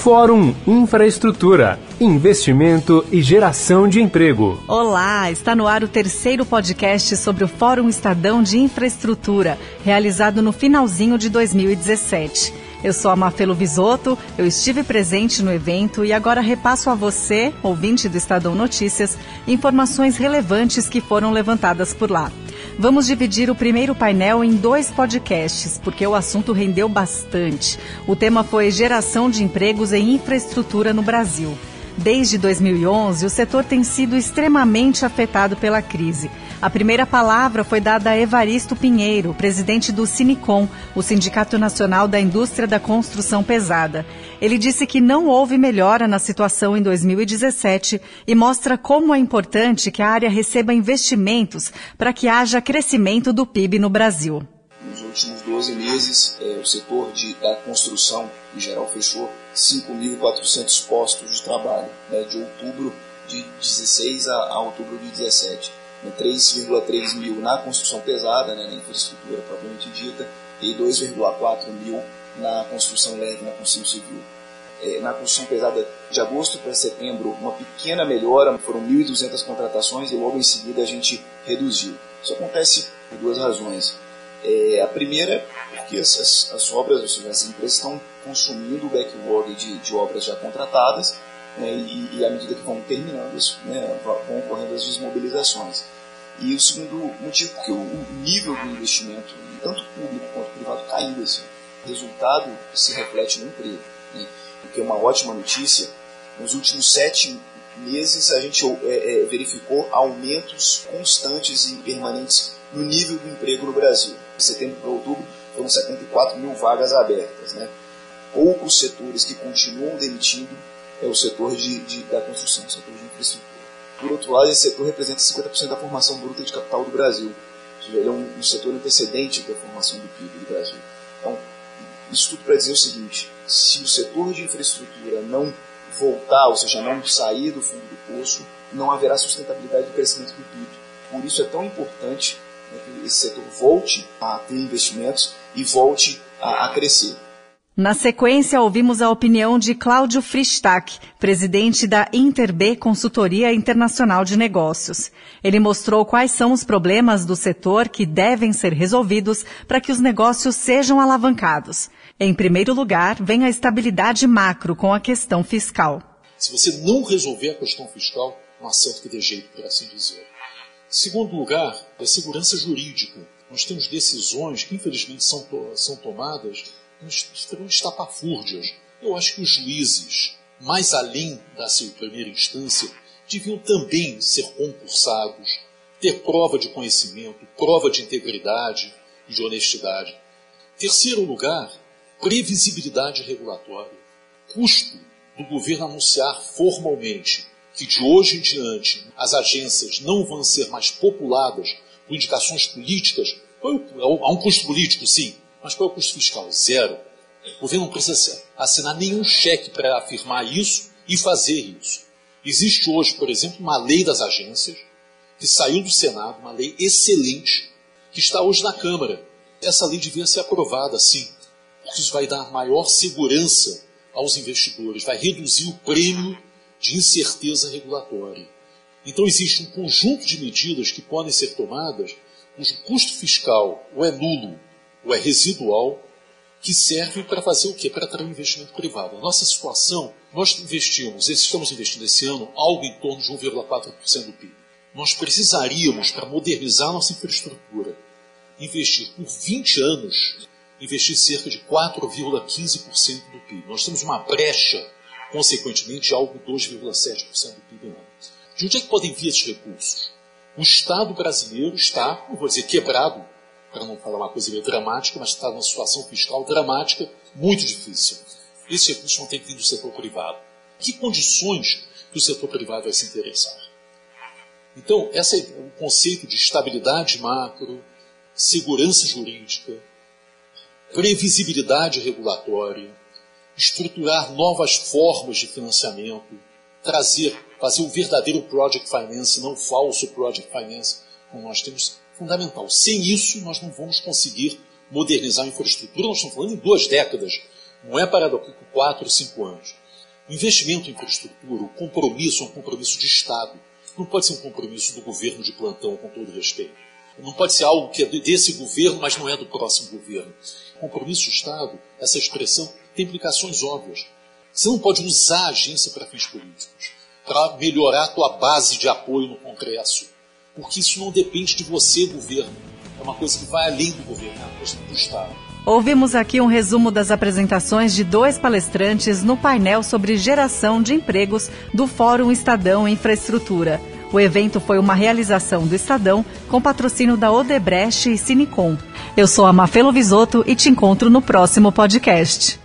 Fórum Infraestrutura, Investimento e Geração de Emprego. Olá, está no ar o terceiro podcast sobre o Fórum Estadão de Infraestrutura, realizado no finalzinho de 2017. Eu sou a Mafelo Visoto, eu estive presente no evento e agora repasso a você, ouvinte do Estadão Notícias, informações relevantes que foram levantadas por lá. Vamos dividir o primeiro painel em dois podcasts, porque o assunto rendeu bastante. O tema foi Geração de Empregos em Infraestrutura no Brasil. Desde 2011, o setor tem sido extremamente afetado pela crise. A primeira palavra foi dada a Evaristo Pinheiro, presidente do Sinicom, o Sindicato Nacional da Indústria da Construção Pesada. Ele disse que não houve melhora na situação em 2017 e mostra como é importante que a área receba investimentos para que haja crescimento do PIB no Brasil. Nos últimos 12 meses, é, o setor de, da construção, em geral, fechou 5.400 postos de trabalho, né, de outubro de 16 a, a outubro de 17. 3,3 mil na construção pesada, né, na infraestrutura propriamente dita, e 2,4 mil na construção leve, na construção civil. É, na construção pesada de agosto para setembro, uma pequena melhora, foram 1.200 contratações e logo em seguida a gente reduziu. Isso acontece por duas razões. É, a primeira porque as, as, obras, ou seja, as empresas estão consumindo o backlog de, de obras já contratadas né, e, e, à medida que vão terminando, né, vão ocorrendo as desmobilizações. E o segundo motivo, porque o, o nível do investimento, tanto público quanto privado, caiu. Assim. O resultado se reflete no emprego. Né? Porque é uma ótima notícia, nos últimos sete meses a gente é, é, verificou aumentos constantes e permanentes no nível do emprego no Brasil. De setembro para outubro foram 74 mil vagas abertas. Né? Poucos setores que continuam demitindo é o setor de, de, da construção, o setor de infraestrutura. Por outro lado, esse setor representa 50% da formação bruta de capital do Brasil. Ele é um, um setor antecedente da formação do PIB do Brasil. Então, isso tudo para dizer o seguinte: se o setor de infraestrutura não voltar, ou seja, não sair do fundo do poço, não haverá sustentabilidade do crescimento do PIB. Por isso é tão importante né, que esse setor volte a ter investimentos e volte a, a crescer. Na sequência, ouvimos a opinião de Cláudio Fristac, presidente da Interb Consultoria Internacional de Negócios. Ele mostrou quais são os problemas do setor que devem ser resolvidos para que os negócios sejam alavancados. Em primeiro lugar, vem a estabilidade macro com a questão fiscal. Se você não resolver a questão fiscal, não há certo que dê jeito, por assim dizer. Segundo lugar, a segurança jurídica. Nós temos decisões que, infelizmente, são, são tomadas extremamente estapafúrdias. Eu acho que os juízes, mais além da sua primeira instância, deviam também ser concursados, ter prova de conhecimento, prova de integridade e de honestidade. Terceiro lugar, previsibilidade regulatória. Custo do governo anunciar formalmente que de hoje em diante as agências não vão ser mais populadas com indicações políticas. Há um custo político, sim, mas qual é o custo fiscal? Zero. O governo não precisa assinar nenhum cheque para afirmar isso e fazer isso. Existe hoje, por exemplo, uma lei das agências, que saiu do Senado, uma lei excelente, que está hoje na Câmara. Essa lei devia ser aprovada, sim, porque isso vai dar maior segurança aos investidores, vai reduzir o prêmio de incerteza regulatória. Então existe um conjunto de medidas que podem ser tomadas cujo custo fiscal ou é nulo ou é residual, que serve para fazer o quê? Para atrair investimento privado. A nossa situação, nós investimos, estamos investindo esse ano algo em torno de 1,4% do PIB. Nós precisaríamos, para modernizar nossa infraestrutura, investir por 20 anos, investir cerca de 4,15% do PIB. Nós temos uma brecha, consequentemente, de algo 2,7% do PIB ano. De onde é que podem vir esses recursos? O Estado brasileiro está, não vou dizer quebrado, para não falar uma coisa meio dramática, mas está numa situação fiscal dramática, muito difícil. Esses recursos vão ter que vir do setor privado. Que condições que o setor privado vai se interessar? Então, esse é o conceito de estabilidade macro, segurança jurídica, previsibilidade regulatória, estruturar novas formas de financiamento, trazer, fazer o verdadeiro project finance, não o falso project finance, como nós temos fundamental. Sem isso, nós não vamos conseguir modernizar a infraestrutura. Nós estamos falando em duas décadas, não é para daqui a quatro, cinco anos. O investimento em infraestrutura, o compromisso é um compromisso de Estado. Não pode ser um compromisso do governo de plantão, com todo respeito. Não pode ser algo que é desse governo, mas não é do próximo governo. Compromisso de Estado, essa expressão, tem implicações óbvias. Você não pode usar a agência para fins políticos, para melhorar a tua base de apoio no Congresso, porque isso não depende de você, governo. É uma coisa que vai além do governo, é uma coisa do Estado. Ouvimos aqui um resumo das apresentações de dois palestrantes no painel sobre geração de empregos do Fórum Estadão Infraestrutura. O evento foi uma realização do Estadão com patrocínio da Odebrecht e Sinicom. Eu sou a Mafelo Visoto e te encontro no próximo podcast.